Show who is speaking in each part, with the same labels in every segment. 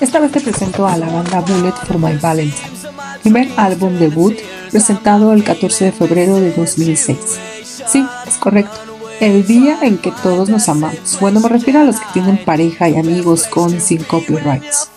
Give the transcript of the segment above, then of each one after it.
Speaker 1: Esta vez te presento a la banda Bullet for My Valentine, primer álbum debut presentado el 14 de febrero de 2006. Sí, es correcto, el día en que todos nos amamos. Bueno, me refiero a los que tienen pareja y amigos con sin copyrights.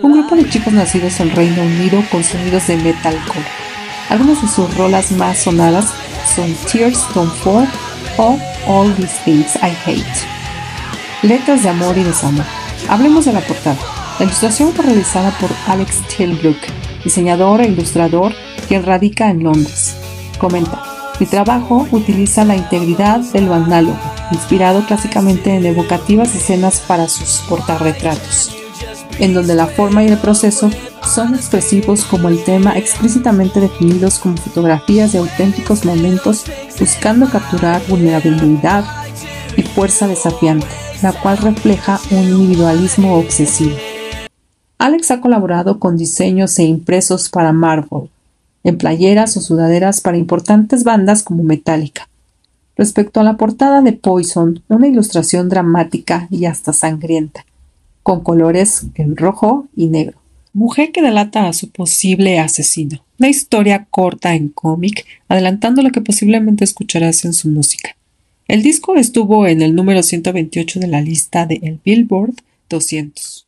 Speaker 1: Un grupo de chicos nacidos en Reino Unido con sonidos de metalcore. Algunas de sus rolas más sonadas son Tears Don't Fall o All These Things I Hate. Letras de amor y desamor. Hablemos de la portada. La ilustración fue realizada por Alex Tilbrook, diseñador e ilustrador quien radica en Londres. Comenta, mi trabajo utiliza la integridad de lo análogo, inspirado clásicamente en evocativas escenas para sus portarretratos, en donde la forma y el proceso son expresivos como el tema explícitamente definidos como fotografías de auténticos momentos buscando capturar vulnerabilidad y fuerza desafiante, la cual refleja un individualismo obsesivo. Alex ha colaborado con diseños e impresos para Marvel, en playeras o sudaderas para importantes bandas como Metallica. Respecto a la portada de Poison, una ilustración dramática y hasta sangrienta, con colores en rojo y negro. Mujer que delata a su posible asesino. Una historia corta en cómic, adelantando lo que posiblemente escucharás en su música. El disco estuvo en el número 128 de la lista de el Billboard 200.